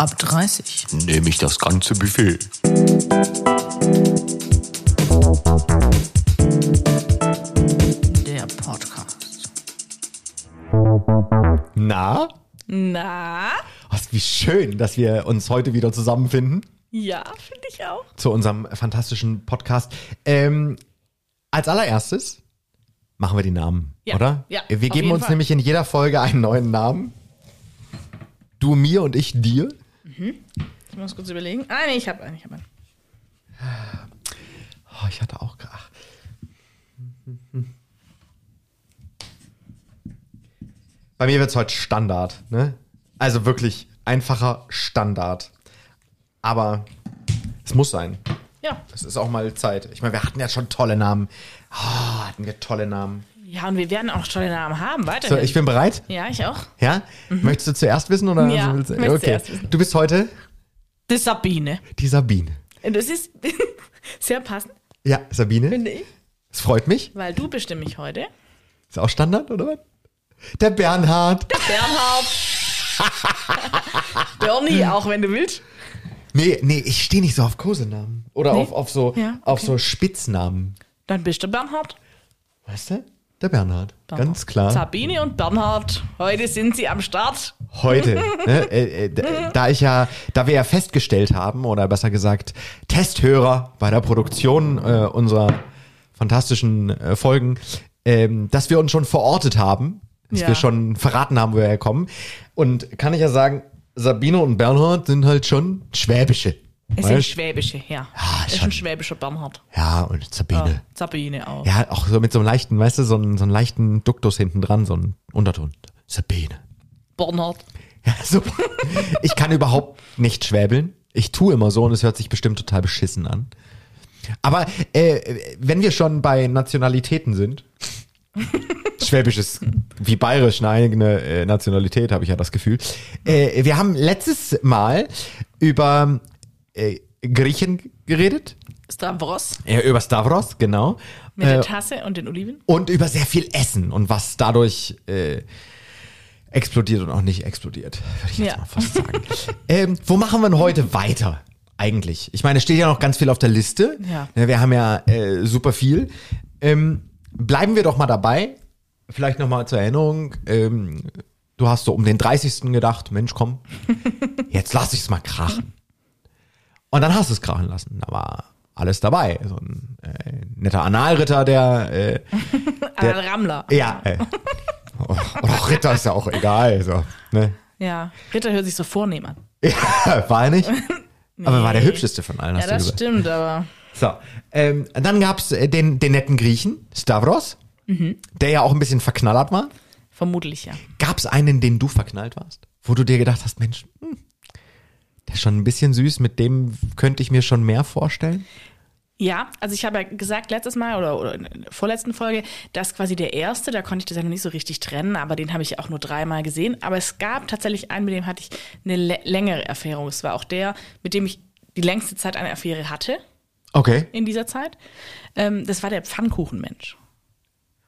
Ab 30. Nehme ich das ganze Buffet. Der Podcast. Na? Na? Was, wie schön, dass wir uns heute wieder zusammenfinden Ja, finde ich auch. zu unserem fantastischen Podcast. Ähm, als allererstes machen wir die Namen, Ja, oder? ja, wir geben uns Fall. nämlich in jeder Folge einen neuen Namen. Du mir und ich dir. Ich muss kurz überlegen. Ah, nee, ich habe einen, ich habe einen. Oh, ich hatte auch ach. Bei mir wird es heute Standard, ne? Also wirklich einfacher Standard. Aber es muss sein. Ja. Es ist auch mal Zeit. Ich meine, wir hatten ja schon tolle Namen. Oh, hatten wir tolle Namen. Ja, und wir werden auch tolle Namen haben, So, weiterhin. ich bin bereit. ja, ich auch. Ja? Möchtest du zuerst wissen oder? Mhm. Ja, willst du- okay. zuerst wissen. Du bist heute Die Sabine. die Sabine. Und Das ist sehr passend, Ja, Sabine. finde ich, Es freut mich. weil du bestimme mich heute. Ist auch Standard, oder was? Der Bernhard. Bernhard. Bernie, auch wenn du willst. Nee, nee, ich stehe nicht so auf Kosenamen. Oder Nee? auf, auf, so, Ja, auf okay. so Spitznamen. Dann bist du Bernhard. Weißt du? Der Bernhard. Bernhard. Ganz klar. Sabine und Bernhard. Heute sind sie am Start. Heute. ne, äh, äh, da- ich ja, da wir ja festgestellt haben, oder besser gesagt, Testhörer bei der Produktion äh, unserer fantastischen äh, Folgen, ähm, dass wir uns schon verortet haben, dass Ja. wir schon verraten haben, wo wir herkommen. Und kann ich ja sagen, Sabine und Bernhard sind halt schon Schwäbische. Es sind Weißt? Schwäbische, ja. Ja, es ist ein schwäbischer Bernhard. Ja, und Sabine. Ja, Sabine auch. Ja, auch so mit so einem leichten, weißt du, so einem, so einem leichten Duktus hinten dran, so ein Unterton. Sabine. Bernhard. Ja, so. Ich kann überhaupt nicht schwäbeln. Ich tue immer so und es hört sich bestimmt total beschissen an. Aber äh, wenn wir schon bei Nationalitäten sind, Schwäbisch ist wie Bayerisch eine eigene äh, Nationalität, habe ich ja das Gefühl. Äh, wir haben letztes Mal über äh, Griechen geredet, Stavros äh, über Stavros, genau. mit der Äh, Tasse und den Oliven. und über sehr viel Essen und was dadurch äh, explodiert und auch nicht explodiert, würde ich jetzt Ja. mal fast sagen. ähm, wo machen wir denn heute weiter? Eigentlich. Ich meine, es steht ja noch ganz viel auf der Liste. Ja. Wir haben ja äh, super viel. Ähm, bleiben wir doch mal dabei. Vielleicht noch mal zur Erinnerung. Ähm, du hast so um den 30. gedacht, Mensch, komm, jetzt lass ich's mal krachen. Und dann hast du es krachen lassen. Da war alles dabei. So ein äh, netter Analritter, der äh, Ein Rammler. ja. Äh, oder auch Ritter ist ja auch egal. So, ne? Ja. Ritter hört sich so vornehm an. Ja, war er nicht? Aber er war der Nee. hübscheste von allen, Ja, hast du das gesagt. stimmt, aber So, ähm, dann gab's äh, den, den netten Griechen, Stavros, Mhm. der ja auch ein bisschen verknallert war. vermutlich ja. Gab's einen, den du verknallt warst? Wo du dir gedacht hast, Mensch, hm, der ist schon ein bisschen süß, mit dem könnte ich mir schon mehr vorstellen? Ja, also ich habe ja gesagt letztes Mal oder, oder in der vorletzten Folge, dass quasi der erste, da konnte ich das ja noch nicht so richtig trennen, aber den habe ich auch nur dreimal gesehen. Aber es gab tatsächlich einen, mit dem hatte ich eine lä- längere Affäre. Es war auch der, mit dem ich die längste Zeit eine Affäre hatte Okay. in dieser Zeit. Ähm, das war der Pfannkuchenmensch.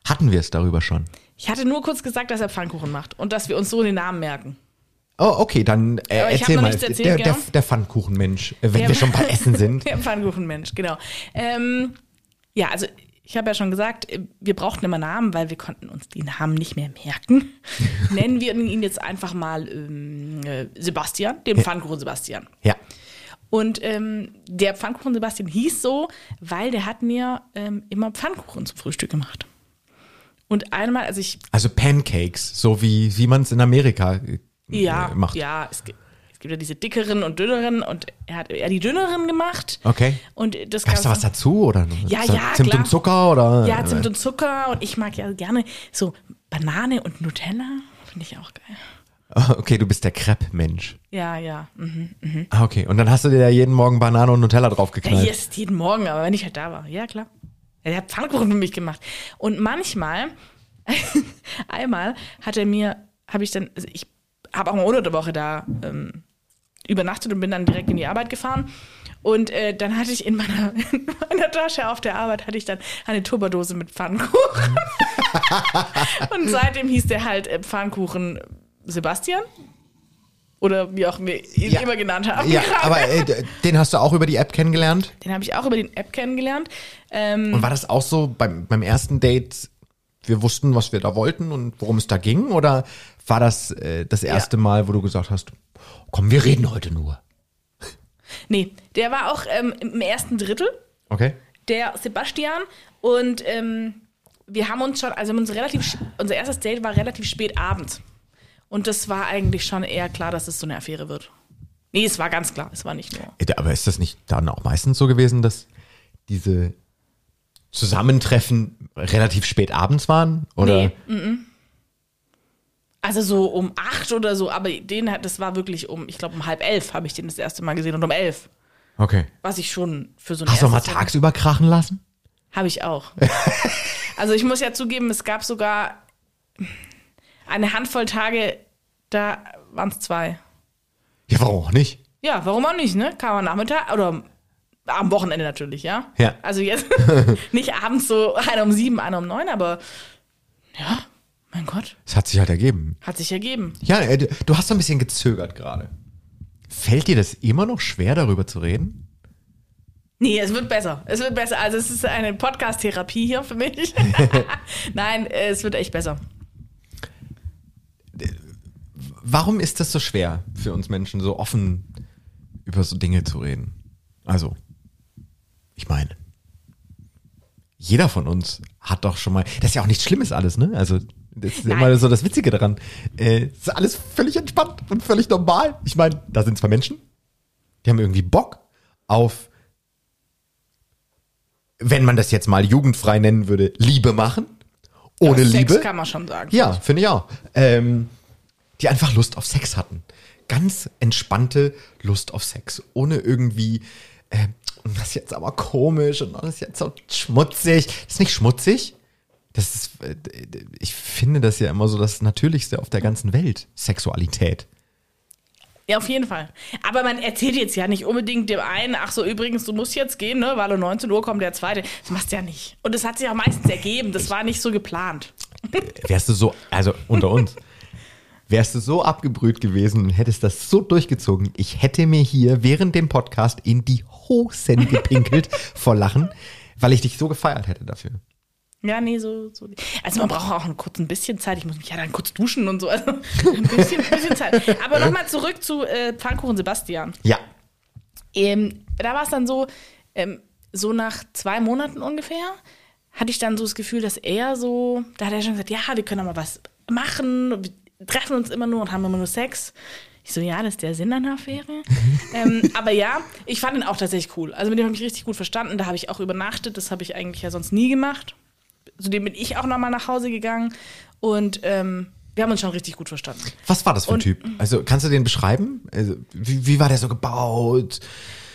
Hatten wir es darüber schon? Ich hatte nur kurz gesagt, dass er Pfannkuchen macht und dass wir uns so den Namen merken. Oh, okay, dann äh, erzähl mal. erzählt, der, gell? der, der Pfannkuchenmensch, äh, wenn Der- wir schon bei Essen sind. Der Pfannkuchenmensch, genau. Ähm, ja, also ich habe ja schon gesagt, äh, wir brauchten immer Namen, weil wir konnten uns die Namen nicht mehr merken. Nennen wir ihn jetzt einfach mal ähm, äh, Sebastian, den Pfannkuchen Sebastian. Ja. Und ähm, der Pfannkuchen Sebastian hieß so, weil der hat mir ähm, immer Pfannkuchen zum Frühstück gemacht. Und einmal, also ich, Also Pancakes, so wie, wie man es in Amerika ja, äh, macht. ja, es gibt, es gibt ja diese dickeren und dünneren und er hat eher die dünneren gemacht. Okay. Und das Gab's da Ganze- was dazu oder? Ja, ja, Zimt klar. und Zucker oder? Ja, Zimt und Zucker und ich mag ja gerne so Banane und Nutella. Finde ich auch geil. Okay, du bist der Crepe-Mensch. Ja, ja. Mhm. Ah, okay. Und dann hast du dir da jeden Morgen Banane und Nutella Ja, draufgeknallt. hier ist jeden Morgen, aber wenn ich halt da war. Ja, klar. Ja, der hat Pfannkuchen für mich gemacht. Und manchmal, einmal hat er mir, habe ich dann, also ich habe auch mal unter der Woche da ähm, übernachtet und bin dann direkt in die Arbeit gefahren. Und äh, dann hatte ich in meiner, in meiner Tasche auf der Arbeit hatte ich dann eine Tupperdose mit Pfannkuchen. und seitdem hieß der halt äh, Pfannkuchen Sebastian. Oder wie auch wir ihn Ja. immer genannt haben. Ja, gerade. aber äh, den hast du auch über die App kennengelernt? Den habe ich auch über den App kennengelernt. Ähm, Und war das auch so beim, beim ersten Date, wir wussten, was wir da wollten und worum es da ging? Oder war das äh, das erste Mal, wo du gesagt hast, komm, wir reden heute nur? nee, der war auch ähm, im ersten Drittel, Okay. der Sebastian. Und ähm, wir haben uns schon, also haben uns relativ, unser erstes Date war relativ spät abends. Und das war eigentlich schon eher klar, dass es so eine Affäre wird. Nee, es war ganz klar, es war nicht nur. Aber ist das nicht dann auch meistens so gewesen, dass diese Zusammentreffen relativ spät abends waren? Oder? Nee, Also so um acht oder so, aber den hat, das war wirklich um, ich glaube um halb elf habe ich den das erste Mal gesehen und um elf. Okay. Was ich schon für so ein Hast du auch mal tagsüber krachen lassen? Habe ich auch. also ich muss ja zugeben, es gab sogar eine Handvoll Tage, da waren es zwei. Ja, warum auch nicht? Ja, warum auch nicht, ne? Kam am Nachmittag oder am Wochenende natürlich, ja? Ja. Also jetzt nicht abends so einer um sieben, einer um neun, aber ja, mein Gott, Es hat sich halt ergeben. hat sich ergeben. Ja, äh, du- hast so ein bisschen gezögert gerade. Fällt dir das immer noch schwer, darüber zu reden? Nee, es wird besser. Es wird besser. Also es ist eine Podcast-Therapie hier für mich. Nein, äh, es wird echt besser. Warum ist das so schwer für uns Menschen, so offen über so Dinge zu reden? Also, ich meine, jeder von uns hat doch schon mal, das ist ja auch nichts Schlimmes alles, ne? Also, das ist Nein. immer so das Witzige daran. Äh, es ist alles völlig entspannt und völlig normal. Ich meine, da sind zwei Menschen, die haben irgendwie Bock auf, wenn man das jetzt mal jugendfrei nennen würde, Liebe machen. Ohne Sex Liebe. kann man schon sagen. Ja, finde ich auch. Ähm, die einfach Lust auf Sex hatten. Ganz entspannte Lust auf Sex. Ohne irgendwie, äh, das ist jetzt aber komisch und das ist jetzt so schmutzig. Das ist nicht schmutzig. Das ist, äh, ich finde das ja immer so das Natürlichste auf der ganzen Welt. Sexualität. Ja, auf jeden Fall. Aber man erzählt jetzt ja nicht unbedingt dem einen, ach so, übrigens, du musst jetzt gehen, ne, weil um 19 Uhr kommt der zweite. Das machst du ja nicht. Und das hat sich auch meistens ergeben. Das war nicht so geplant. Wärst du so, also unter uns, wärst du so abgebrüht gewesen und hättest das so durchgezogen, ich hätte mir hier während dem Podcast in die Hosen gepinkelt vor Lachen, weil ich dich so gefeiert hätte dafür. Ja, nee, so, so. Also man braucht auch ein kurz ein bisschen Zeit. Ich muss mich ja dann kurz duschen und so. Also ein bisschen, ein bisschen Zeit. Aber nochmal zurück zu äh, Pfannkuchen Sebastian. Ja. Ähm, da war es dann so, ähm, so nach zwei Monaten ungefähr, hatte ich dann so das Gefühl, dass er so, da hat er schon gesagt, ja, wir können doch mal was machen, wir treffen uns immer nur und haben immer nur Sex. Ich so, ja, das ist der Sinn einer Affäre. ähm, aber ja, ich fand ihn auch tatsächlich cool. Also mit dem habe ich richtig gut verstanden. Da habe ich auch übernachtet. Das habe ich eigentlich ja sonst nie gemacht. Zudem bin ich auch nochmal nach Hause gegangen. Und ähm, wir haben uns schon richtig gut verstanden. Was war das für ein Und- Typ? Also kannst du den beschreiben? Also, wie, wie war der so gebaut?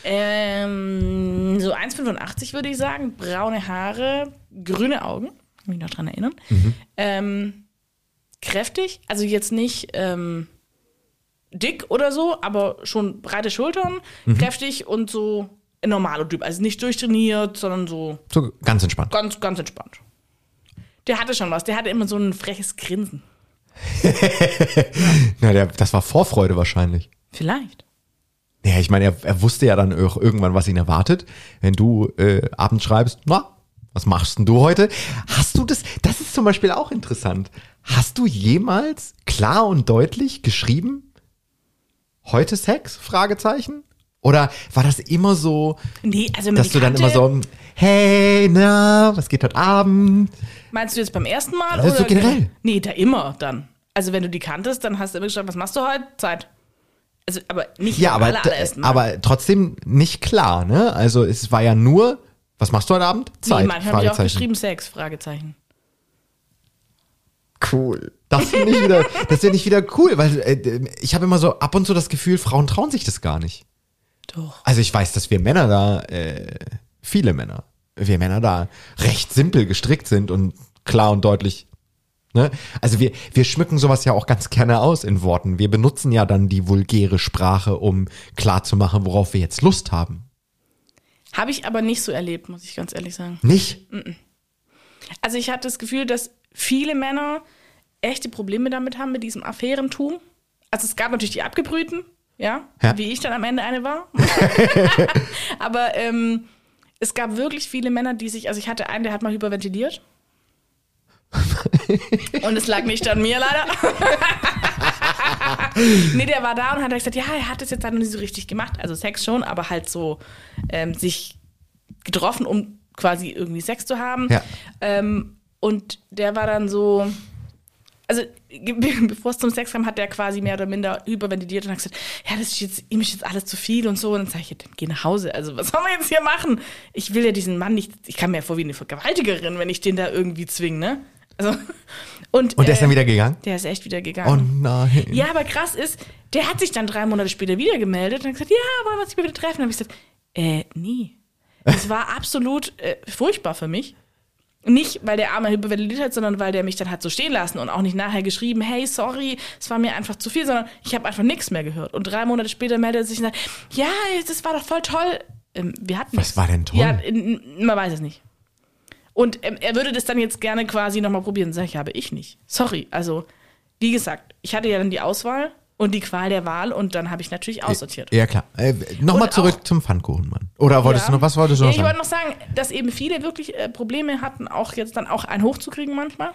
Ähm, so 1,85 würde ich sagen. Braune Haare, grüne Augen. Kann mich noch dran erinnern. Ähm, kräftig, also jetzt nicht ähm, dick oder so, aber schon breite Schultern, kräftig und so ein normaler Typ. Also nicht durchtrainiert, sondern so So ganz entspannt. ganz, ganz entspannt. Der hatte schon was. Der hatte immer so ein freches Grinsen. Na, der, das war Vorfreude wahrscheinlich. Vielleicht. Ja, ich meine, er, er wusste ja dann auch irgendwann, was ihn erwartet. Wenn du äh, abends schreibst, na, was machst denn du heute? Hast du das, das ist zum Beispiel auch interessant. Hast du jemals klar und deutlich geschrieben, heute Sex? Fragezeichen? Oder war das immer so, Nee, also dass du dann immer so, hey, na, was geht heute Abend? Meinst du jetzt beim ersten Mal? Also oder generell. Nee, da immer dann. Also wenn du die kanntest, dann hast du immer geschrieben, was machst du heute? Zeit. Also, aber nicht Ja, aber, aber trotzdem nicht klar, ne? Also es war ja nur, was machst du heute Abend? Zeit. nee, manchmal habe ich auch geschrieben Sex, Fragezeichen. Cool. Das finde ich wieder, das finde ich wieder cool, weil äh, ich habe immer so ab und zu das Gefühl, Frauen trauen sich das gar nicht. Doch. Also ich weiß, dass wir Männer da, äh, viele Männer, wir Männer da recht simpel gestrickt sind und klar und deutlich. Ne? Also wir, wir schmücken sowas ja auch ganz gerne aus in Worten. Wir benutzen ja dann die vulgäre Sprache, um klarzumachen, worauf wir jetzt Lust haben. Habe ich aber nicht so erlebt, muss ich ganz ehrlich sagen. Nicht? Also ich hatte das Gefühl, dass viele Männer echte Probleme damit haben, mit diesem Affärentum. Also es gab natürlich die abgebrühten, ja, Ja. wie ich dann am Ende eine war. Aber ähm, es gab wirklich viele Männer, die sich, also ich hatte einen, der hat mal hyperventiliert. und es lag nicht an mir leider. nee, der war da und hat gesagt, ja, er hat es jetzt halt noch nicht so richtig gemacht. Also Sex schon, aber halt so ähm, sich getroffen, um quasi irgendwie Sex zu haben. Ja. Ähm, und der war dann so, also bevor es zum Sex kam, hat der quasi mehr oder minder überventiliert und hat gesagt, ja, das ist jetzt, ihm ist jetzt alles zu viel und so. Und dann sage ich, dann geh nach Hause. Also was sollen wir jetzt hier machen? Ich will ja diesen Mann nicht, ich kam mir ja vor wie eine Vergewaltigerin, wenn ich den da irgendwie zwinge, ne? Also, und, Und der ist dann äh, wieder gegangen? Der ist echt wieder Oh gegangen. nein. Ja, aber krass ist, der hat sich dann drei Monate später wieder gemeldet und hat gesagt, ja, wollen wir uns wieder treffen? Dann habe ich gesagt, äh, nee. Das war absolut äh, furchtbar für mich. Nicht, weil der Arme hyperventiliert hat, sondern weil der mich dann hat so stehen lassen und auch nicht nachher geschrieben, hey, sorry, es war mir einfach zu viel, sondern ich habe einfach nichts mehr gehört. Und drei Monate später meldet er sich und sagt, ja, das war doch voll toll. Ähm, wir hatten Was nichts. war denn toll? Ja, man weiß es nicht. Und ähm, er würde das dann jetzt gerne quasi nochmal probieren. Sag ich, habe ich nicht. Sorry. Also, wie gesagt, ich hatte ja dann die Auswahl und die Qual der Wahl und dann habe ich natürlich aussortiert. Ja, klar. Äh, Nochmal zurück auch- zum Pfannkuchenmann. Oder wolltest Ja. du noch, was wolltest du noch ich wollte sagen? noch sagen, dass eben viele wirklich äh, Probleme hatten, auch jetzt dann auch einen hochzukriegen manchmal.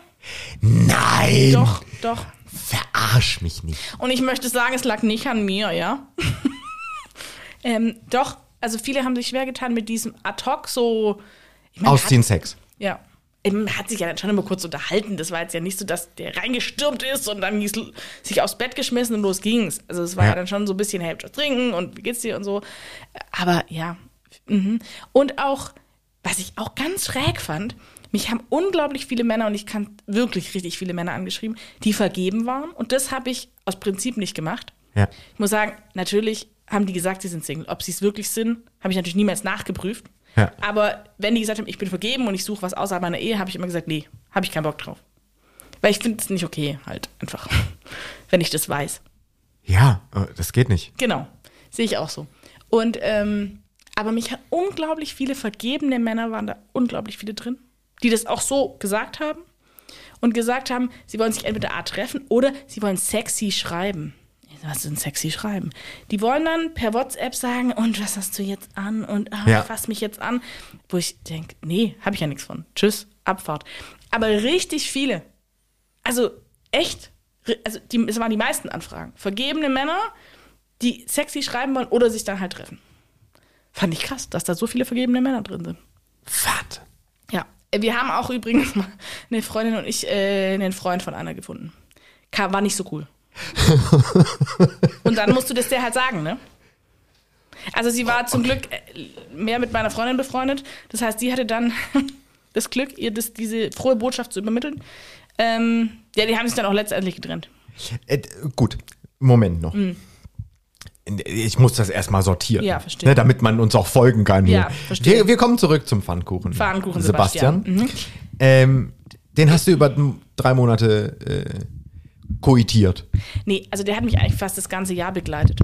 Nein! Doch, doch. Verarsch mich nicht. Und ich möchte sagen, es lag nicht an mir, ja. ähm, doch, also viele haben sich schwer getan mit diesem Ad-Hoc so. Ich meine, Ausziehen Sex. Ja. Ähm, hat sich ja dann schon immer kurz unterhalten. Das war jetzt ja nicht so, dass der reingestürmt ist und dann hieß, sich aufs Bett geschmissen und los ging's. Also es war ja, Ja. dann schon so ein bisschen, hey, was trinken und wie geht's dir und so. Aber ja. Mhm. Und auch, was ich auch ganz schräg fand, mich haben unglaublich viele Männer, und ich kann wirklich richtig viele Männer angeschrieben, die vergeben waren. Und das habe ich aus Prinzip nicht gemacht. Ja. Ich muss sagen, natürlich haben die gesagt, sie sind Single. Ob sie es wirklich sind, habe ich natürlich niemals nachgeprüft. Ja. Aber wenn die gesagt haben, ich bin vergeben und ich suche was außerhalb meiner Ehe, habe ich immer gesagt, nee, habe ich keinen Bock drauf. Weil ich finde es nicht okay, halt einfach, wenn ich das weiß. Ja, äh, das geht nicht. Genau, sehe ich auch so. Und ähm, aber mich hat unglaublich viele vergebene Männer waren da unglaublich viele drin, die das auch so gesagt haben und gesagt haben, sie wollen sich entweder A treffen oder sie wollen sexy schreiben. Was ist denn sexy schreiben? Die wollen dann per WhatsApp sagen, und was hast du jetzt an? Und ah, Ja. fass mich jetzt an. Wo ich denke, nee, habe ich ja nichts von. Tschüss, Abfahrt. Aber richtig viele. Also echt, also die, es waren die meisten Anfragen. Vergebene Männer, die sexy schreiben wollen oder sich dann halt treffen. Fand ich krass, dass da so viele vergebene Männer drin sind. Was? Ja. Wir haben auch übrigens mal eine Freundin und ich äh, einen Freund von einer gefunden. Kam, war nicht so cool. und dann musst du das der halt sagen, ne? Also sie war zum Glück äh, mehr mit meiner Freundin befreundet. Das heißt, sie hatte dann das Glück, ihr das, diese frohe Botschaft zu übermitteln. Ähm, ja, die haben sich dann auch letztendlich getrennt. Äh, gut, Moment noch. Ich muss das erstmal sortieren. Mhm. Ja, verstehe. Ne, damit man uns auch folgen kann. Ja, verstehe. Wir, wir kommen zurück zum Pfannkuchen. Pfannkuchen Sebastian. Sebastian. Mhm. Ähm, den hast du über drei Monate äh, koitiert. Nee, also der hat mich eigentlich fast das ganze Jahr begleitet.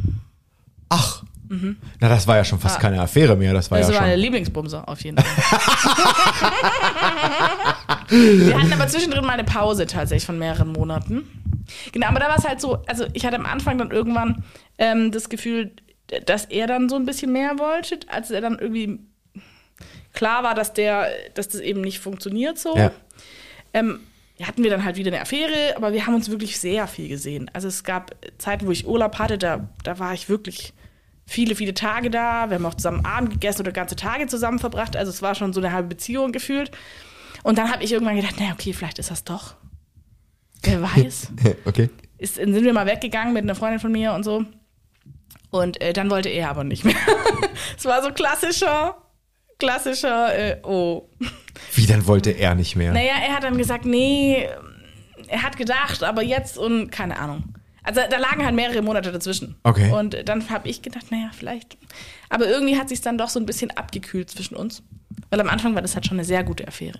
Ach. Na, das war ja schon fast Ah. keine Affäre mehr. Das war Das ja war schon. meine Lieblingsbumser, auf jeden Fall. Wir hatten aber zwischendrin mal eine Pause tatsächlich von mehreren Monaten. Genau, aber da war es halt so, also ich hatte am Anfang dann irgendwann ähm, das Gefühl, dass er dann so ein bisschen mehr wollte, als er dann irgendwie klar war, dass der, dass das eben nicht funktioniert so. Ja. Ähm, hatten wir dann halt wieder eine Affäre, aber wir haben uns wirklich sehr viel gesehen. Also es gab Zeiten, wo ich Urlaub hatte, da, da war ich wirklich viele, viele Tage da. Wir haben auch zusammen Abend gegessen oder ganze Tage zusammen verbracht. Also es war schon so eine halbe Beziehung gefühlt. Und dann habe ich irgendwann gedacht, naja, okay, vielleicht ist das doch. Wer weiß. okay. Ist, sind wir mal weggegangen mit einer Freundin von mir und so. Und äh, dann wollte er aber nicht mehr. Es war so klassischer, klassischer, äh, oh. Wie, dann wollte er nicht mehr? Naja, er hat dann gesagt, nee, er hat gedacht, aber jetzt und keine Ahnung. Also da lagen halt mehrere Monate dazwischen. Okay. Und dann habe ich gedacht, naja, vielleicht. Aber irgendwie hat sich dann doch so ein bisschen abgekühlt zwischen uns. Weil am Anfang war das halt schon eine sehr gute Affäre.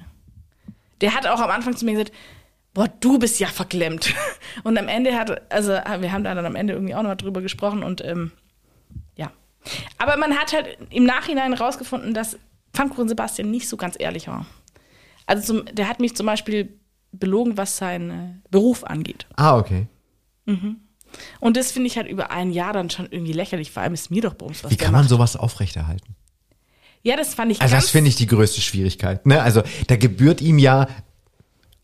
Der hat auch am Anfang zu mir gesagt, boah, du bist ja verklemmt. Und am Ende hat, also wir haben da dann am Ende irgendwie auch noch mal drüber gesprochen und ähm. Aber man hat halt im Nachhinein rausgefunden, dass Pfannkuchen Sebastian nicht so ganz ehrlich war. Also zum, der hat mich zum Beispiel belogen, was seinen äh, Beruf angeht. Ah, okay. Und das finde ich halt über ein Jahr dann schon irgendwie lächerlich. Vor allem ist mir doch Bums, was Wie kann man macht. sowas aufrechterhalten? Ja, das fand ich Also das finde ich die größte Schwierigkeit. Ne? Also da gebührt ihm ja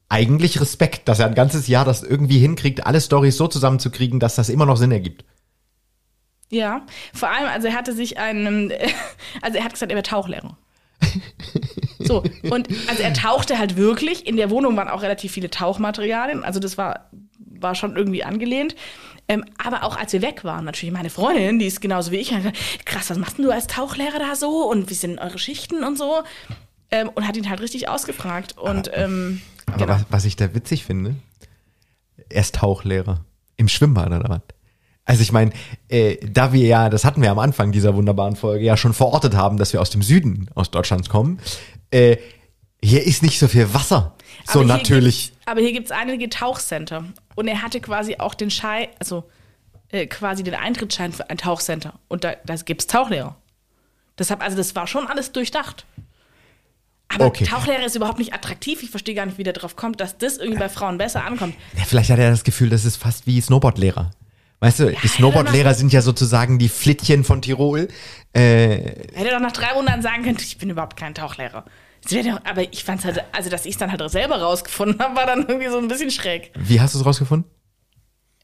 eigentlich Respekt, dass er ein ganzes Jahr das irgendwie hinkriegt, alle Storys so zusammenzukriegen, dass das immer noch Sinn ergibt. Ja, vor allem, also er hatte sich einen, also er hat gesagt, er wäre Tauchlehrer. So, und also er tauchte halt wirklich. In der Wohnung waren auch relativ viele Tauchmaterialien. Also das war, war schon irgendwie angelehnt. Ähm, aber auch als wir weg waren, natürlich meine Freundin, die ist genauso wie ich, gesagt, krass, was machst denn du als Tauchlehrer da so? Und wie sind eure Schichten und so? Ähm, und hat ihn halt richtig ausgefragt. Und ähm, Aber genau. was, was ich da witzig finde, er ist Tauchlehrer im Schwimmbad oder was? Also ich meine, äh, da wir ja, das hatten wir am Anfang dieser wunderbaren Folge ja schon verortet haben, dass wir aus dem Süden aus Deutschlands kommen, äh, hier ist nicht so viel Wasser. So Aber natürlich. Gibt's, aber hier gibt es einige Tauchcenter. Und er hatte quasi auch den Schein, also äh, quasi den Eintrittsschein für ein Tauchcenter. Und da, da gibt es Tauchlehrer. Deshalb, also das war schon alles durchdacht. Aber Okay. Tauchlehrer ist überhaupt nicht attraktiv. Ich verstehe gar nicht, wie der drauf kommt, dass das irgendwie bei Frauen besser ankommt. Ja, vielleicht hat er das Gefühl, das ist fast wie Snowboardlehrer. Weißt du, die Snowboardlehrer sind ja sozusagen die Flittchen von Tirol. Äh, Hätte doch nach drei Monaten sagen können, ich bin überhaupt kein Tauchlehrer. Aber ich fand es halt, also dass ich es dann halt selber rausgefunden habe, war dann irgendwie so ein bisschen schräg. wie hast du es rausgefunden?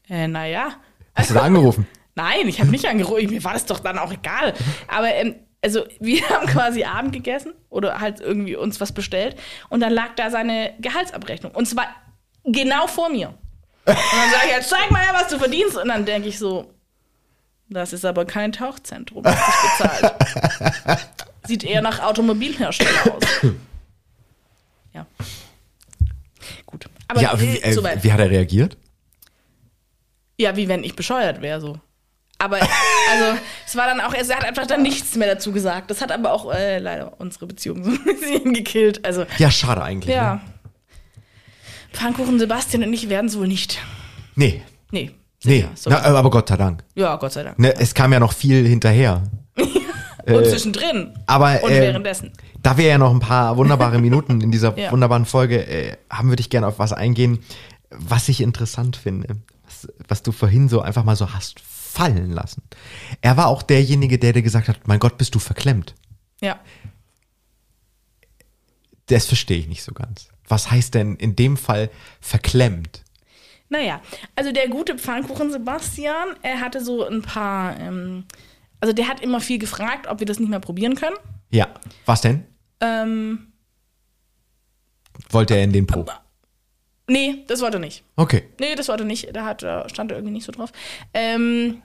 Äh, naja. Hast du da angerufen? Nein, ich habe nicht angerufen. Mir war das doch dann auch egal. Aber ähm, also wir haben quasi Abend gegessen oder halt irgendwie uns was bestellt und dann lag da seine Gehaltsabrechnung und zwar genau vor mir. Und dann sage ich, jetzt zeig mal her, was du verdienst. Und dann denke ich so, das ist aber kein Tauchzentrum, das dich bezahlt. Sieht eher nach Automobilhersteller aus. Ja. Gut. Aber ja, wie, äh, äh, soweit. wie hat er reagiert? Ja, wie wenn ich bescheuert wäre, so. Aber, also, es war dann auch, er hat einfach dann nichts mehr dazu gesagt. Das hat aber auch äh, leider unsere Beziehung so ein bisschen gekillt. Also, Ja, schade eigentlich. ja. Ne? Pfannkuchen Sebastian und ich werden es wohl nicht. Nee, Nee. nee. Na, aber Gott sei Dank. ja, Gott sei Dank. Ne, es kam ja noch viel hinterher. und zwischendrin. Aber und äh, währenddessen. da wir ja noch ein paar wunderbare Minuten in dieser Ja. wunderbaren Folge äh, haben, würde ich gerne auf was eingehen, was ich interessant finde, was, was du vorhin so einfach mal so hast fallen lassen. Er war auch derjenige, der dir gesagt hat, mein Gott, bist du verklemmt. Ja. Das verstehe ich nicht so ganz. Was heißt denn in dem Fall verklemmt? Naja, also der gute Pfannkuchen Sebastian, er hatte so ein paar, ähm, also der hat immer viel gefragt, ob wir das nicht mehr probieren können. Ja, was denn? Ähm, Wollte er in den Po? nee, das wollte er nicht. Okay. Nee, das wollte er nicht. Da hat, stand er irgendwie nicht so drauf. Ähm,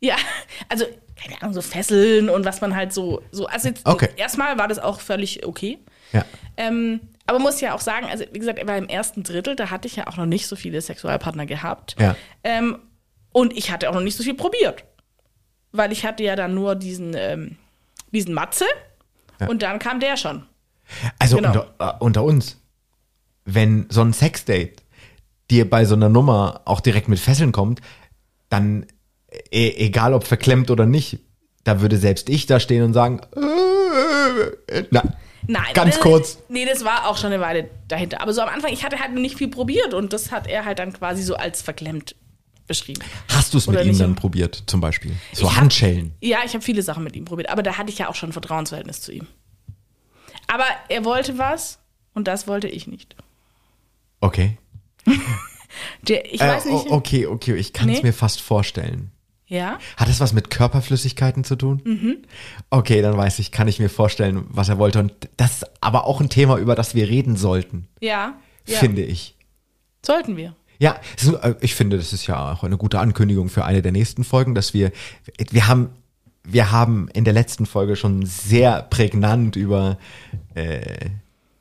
ja, also, keine Ahnung, so Fesseln und was man halt so, so also jetzt, Okay. erstmal war das auch völlig okay. Ja. Ähm, aber muss ja auch sagen, also wie gesagt, er war im ersten Drittel, da hatte ich ja auch noch nicht so viele Sexualpartner gehabt. Ja. Ähm, und ich hatte auch noch nicht so viel probiert. Weil ich hatte ja dann nur diesen, ähm, diesen Matze und dann kam der schon. Also Genau. unter, äh, unter uns, wenn so ein Sexdate dir bei so einer Nummer auch direkt mit Fesseln kommt, dann e egal ob verklemmt oder nicht, da würde selbst ich da stehen und sagen, äh, na, Nein. Ganz äh, kurz. Nee, das war auch schon eine Weile dahinter. Aber so am Anfang, ich hatte halt noch nicht viel probiert und das hat er halt dann quasi so als verklemmt beschrieben. hast du es mit ihm dann probiert, zum Beispiel? So Ich hab- Handschellen. Ja, ich habe viele Sachen mit ihm probiert, aber da hatte ich ja auch schon ein Vertrauensverhältnis zu ihm. Aber er wollte was und das wollte ich nicht. Okay. Der, ich Äh, weiß nicht. okay, okay, ich kann es Nee. mir fast vorstellen. Ja? Hat es was mit Körperflüssigkeiten zu tun? Mhm. Okay, dann weiß ich, kann ich mir vorstellen, was er wollte. Und das ist aber auch ein Thema, über das wir reden sollten, Ja. ja. finde ich. Sollten wir. Ja, äh, ich finde, das ist ja auch eine gute Ankündigung für eine der nächsten Folgen, dass wir, wir haben, wir haben in der letzten Folge schon sehr prägnant über äh,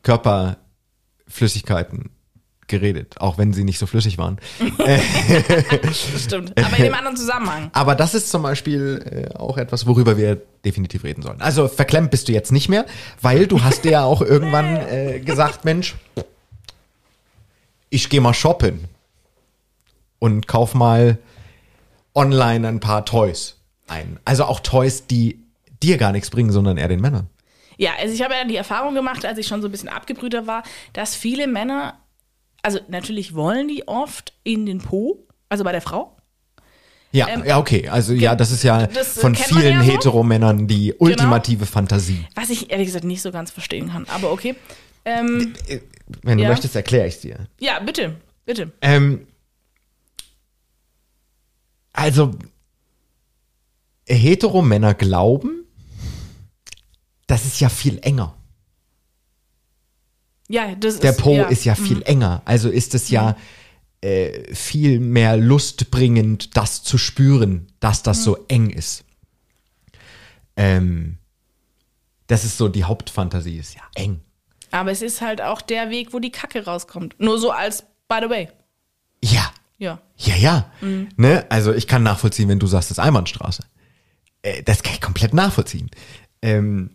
Körperflüssigkeiten geredet, auch wenn sie nicht so flüssig waren. Stimmt. Aber in dem anderen Zusammenhang. Aber das ist zum Beispiel äh, auch etwas, worüber wir definitiv reden sollen. Also verklemmt bist du jetzt nicht mehr, weil du hast dir ja auch irgendwann äh, gesagt, Mensch, ich gehe mal shoppen und kauf mal online ein paar Toys ein. Also auch Toys, die dir gar nichts bringen, sondern eher den Männern. Ja, also ich habe ja die Erfahrung gemacht, als ich schon so ein bisschen abgebrühter war, dass viele Männer, also natürlich wollen die oft in den Po, also bei der Frau. Ja, Ähm, ja, okay. Also ja, das ist ja das, äh, von vielen ja so. Genau. Heteromännern die ultimative Fantasie. Was ich ehrlich gesagt nicht so ganz verstehen kann. Aber okay. Ähm, Wenn du Ja. möchtest, erkläre ich dir. ja, bitte, bitte. Ähm, also, Heteromänner glauben, das ist ja viel enger. Ja, das Der ist, Po ja, ist ja viel enger. Also ist es ja äh, viel mehr lustbringend, das zu spüren, dass das so eng ist. Ähm, das ist so die Hauptfantasie, ist ja eng. Aber es ist halt auch der Weg, wo die Kacke rauskommt. Nur so als, by the way. Ja, Ja. ja, ja. Mhm. Ne? Also ich kann nachvollziehen, wenn du sagst, das ist Einbahnstraße. Äh, das kann ich komplett nachvollziehen. Ähm,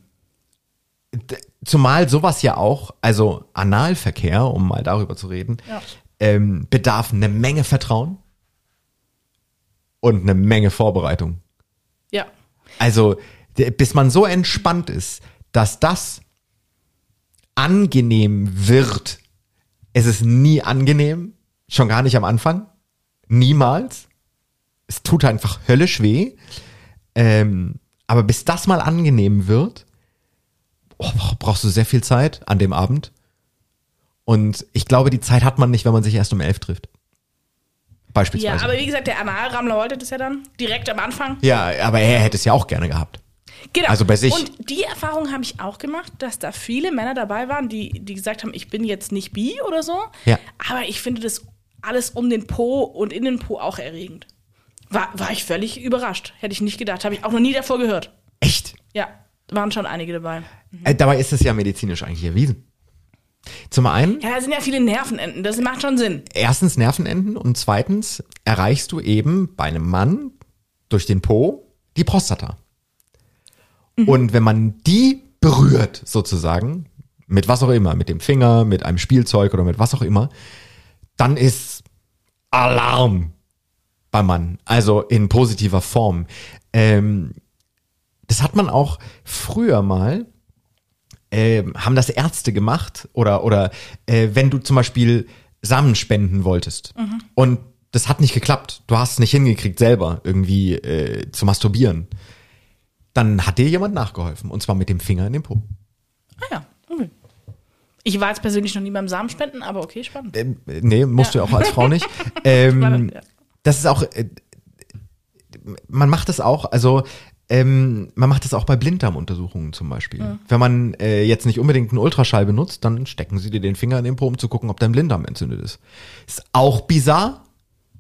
zumal sowas ja auch, also Analverkehr, um mal darüber zu reden, Ja. ähm, bedarf eine Menge Vertrauen und eine Menge Vorbereitung. Ja. Also, bis man so entspannt ist, dass das angenehm wird. Es ist nie angenehm, schon gar nicht am Anfang. Niemals. Es tut einfach höllisch weh. Ähm, aber bis das mal angenehm wird, oh, brauchst du sehr viel Zeit an dem Abend. Und ich glaube, die Zeit hat man nicht, wenn man sich erst um elf trifft. Ja, Beispielsweise. aber wie gesagt, der Analrammler wollte das ja dann direkt am Anfang. Ja, aber er hätte es ja auch gerne gehabt. Genau. Also bei sich. Und die Erfahrung habe ich auch gemacht, dass da viele Männer dabei waren, die, die gesagt haben, ich bin jetzt nicht bi oder so. Ja. Aber ich finde das alles um den Po und in den Po auch erregend. War, war ich völlig überrascht. Hätte ich nicht gedacht. Habe ich auch noch nie davor gehört. Echt? Ja, waren schon einige dabei. Äh, dabei ist es ja medizinisch eigentlich erwiesen. Zum einen, Ja, da sind ja viele Nervenenden. Das macht schon Sinn. erstens Nervenenden und zweitens erreichst du eben bei einem Mann durch den Po die Prostata. Und wenn man die berührt, sozusagen, mit was auch immer, mit dem Finger, mit einem Spielzeug oder mit was auch immer, dann ist Alarm beim Mann. Also in positiver Form. Ähm, das hat man auch früher mal, ähm, haben das Ärzte gemacht oder, oder äh, wenn du zum Beispiel Samen spenden wolltest und das hat nicht geklappt, du hast es nicht hingekriegt selber irgendwie äh, zu masturbieren, dann hat dir jemand nachgeholfen und zwar mit dem Finger in den Po. Ah ja, okay. Ich war jetzt persönlich noch nie beim Samenspenden, aber okay, spannend. Ähm, äh, nee, musst Ja. du ja auch als Frau nicht. ähm, das ist auch, äh, man macht es auch, also ähm, man macht es auch bei Blinddarmuntersuchungen zum Beispiel. Wenn man äh, jetzt nicht unbedingt einen Ultraschall benutzt, dann stecken sie dir den Finger in den Po, um zu gucken, ob dein Blinddarm entzündet ist. Ist auch bizarr,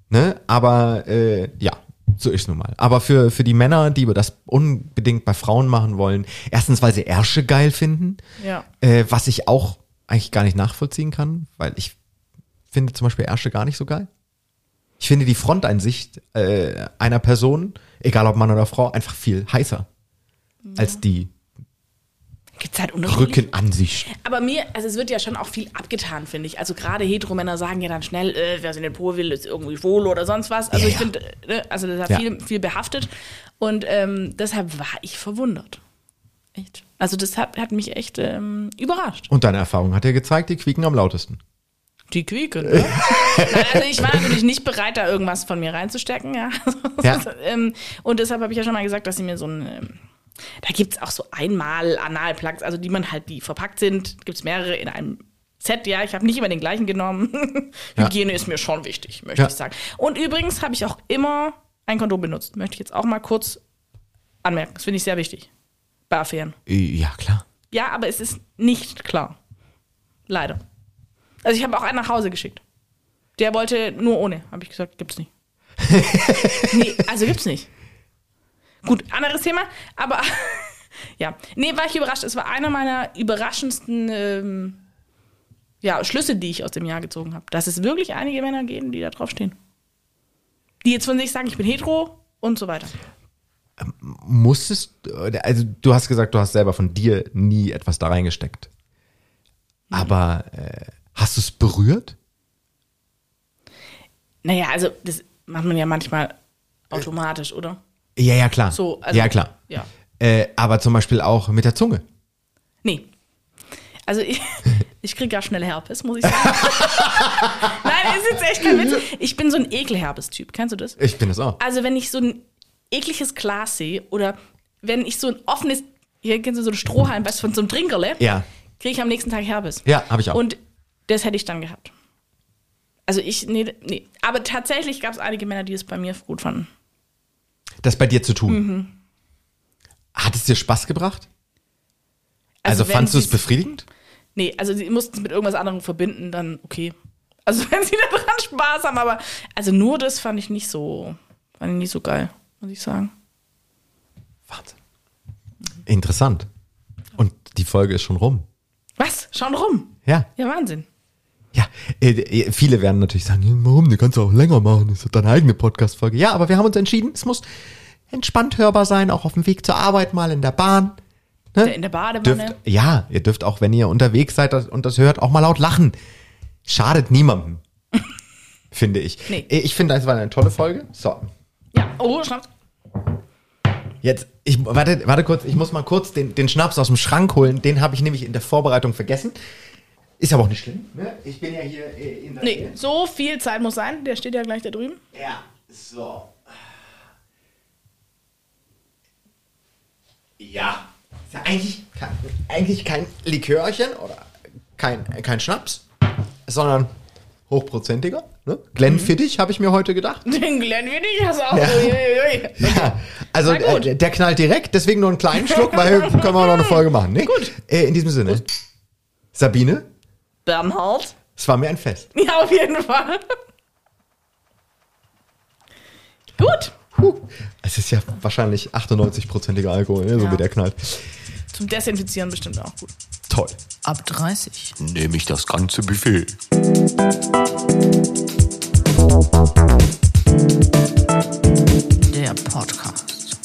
ne? Aber äh, ja, so ist nun mal. Aber für, für die Männer, die das unbedingt bei Frauen machen wollen, erstens, weil sie Ärsche geil finden, Ja. äh, was ich auch eigentlich gar nicht nachvollziehen kann, weil ich finde zum Beispiel Ärsche gar nicht so geil. Ich finde die Fronteinsicht äh, einer Person, egal ob Mann oder Frau, einfach viel heißer als die Gibt es halt. Rückenansicht. Aber mir, also es wird ja schon auch viel abgetan, finde ich. Also gerade Heteromänner sagen ja dann schnell, äh, wer in den Po will, ist irgendwie schwul oder sonst was. Also Ja, ich ja. finde, äh, also das hat Ja. viel, viel behaftet. Und ähm, deshalb war ich verwundert. Echt. Also das hat, hat mich echt ähm, überrascht. Und deine Erfahrung hat ja gezeigt, die quieken am lautesten. Die quieken, ne? Nein, also ich war natürlich nicht bereit, da irgendwas von mir reinzustecken, ja. Ja. ähm, und deshalb habe ich ja schon mal gesagt, dass sie mir so ein, ähm, da gibt es auch so einmal Analplugs, also die man halt, die verpackt sind, gibt es mehrere in einem Set, ja, ich habe nicht immer den gleichen genommen. Ja. Hygiene ist mir schon wichtig, möchte Ja. ich sagen. Und übrigens habe ich auch immer ein Kondom benutzt, möchte ich jetzt auch mal kurz anmerken. Das finde ich sehr wichtig bei Affären. Ja, klar. Ja, aber es ist nicht klar. Leider. Also ich habe auch einen nach Hause geschickt. Der wollte nur ohne, habe ich gesagt, gibt's nicht. nee, also gibt's nicht. Gut, anderes Thema, aber ja. Nee, war ich überrascht. Es war einer meiner überraschendsten ähm, ja, Schlüsse, die ich aus dem Jahr gezogen habe. Dass es wirklich einige Männer geben, die da drauf stehen. Die jetzt von sich sagen, ich bin hetero und so weiter. Musstest, äh, also du hast gesagt, du hast selber von dir nie etwas da reingesteckt. Aber äh, hast du es berührt? Naja, also das macht man ja manchmal automatisch, oder? Ja, ja, klar. So, also- ja, klar. Ja. Äh, aber zum Beispiel auch mit der Zunge. Nee. Also ich, ich kriege ja schnell Herpes, muss ich sagen. Nein, ist jetzt echt kein Witz. Ich bin so ein Ekelherpes-Typ. Kennst du das? Ich bin es auch. Also wenn ich so ein ekliges Glas sehe oder wenn ich so ein offenes, hier kennst du so ein Strohhalm, weißt du, von so einem Trinkerle, Ja. kriege ich am nächsten Tag Herpes. Ja, habe ich auch. Und das hätte ich dann gehabt. Also ich, nee, nee. Aber tatsächlich gab es einige Männer, die es bei mir gut fanden. das bei dir zu tun. Mhm. Hat es dir Spaß gebracht? Also, wenn fandst du es befriedigend? Nee, also sie mussten es mit irgendwas anderem verbinden, dann okay. Also wenn sie daran Spaß haben, aber also nur das fand ich nicht so, fand ich nicht so geil, muss ich sagen. Wahnsinn. Interessant. Und die Folge ist schon rum. Was? Schauen rum. Ja. Ja, Wahnsinn. Äh, äh, viele werden natürlich sagen, "Ja, warum, die kannst du auch länger machen, das ist deine eigene Podcast-Folge. Ja, aber wir haben uns entschieden, es muss entspannt hörbar sein, auch auf dem Weg zur Arbeit, mal in der Bahn. Ne? In der Badewanne. Dürft, ja, ihr dürft auch, wenn ihr unterwegs seid und das hört, auch mal laut lachen. Schadet niemandem, finde ich. Nee. Äh, Ich finde, das war eine tolle Folge. So, Ja, oh, Schnaps. jetzt, ich, warte, warte kurz, ich muss mal kurz den, den Schnaps aus dem Schrank holen. Den habe ich nämlich in der Vorbereitung vergessen. Ist aber auch nicht schlimm. Ne? Ich bin ja hier äh, in der Nee, so viel Zeit muss sein. Der steht ja gleich da drüben. Ja, so. Ja. Ist ja eigentlich, kein, eigentlich kein Likörchen oder kein, kein Schnaps, sondern hochprozentiger. Ne? Glenfiddich habe ich mir heute gedacht. Den Glenn will ich das auch. Ja. Uiuiui. Ja, also gut. äh, der knallt direkt, deswegen nur einen kleinen Schluck, weil können wir noch eine Folge machen. Ne? Gut. Äh, in diesem Sinne. Sabine, Bernhard. es war mir ein Fest. Ja, auf jeden Fall. Gut. Puh. Es ist ja wahrscheinlich 98-prozentiger Alkohol, ne? so Ja. wie der knallt. Zum Desinfizieren bestimmt auch gut. Toll. Ab 30. Nehme ich das ganze Buffet. Der Podcast.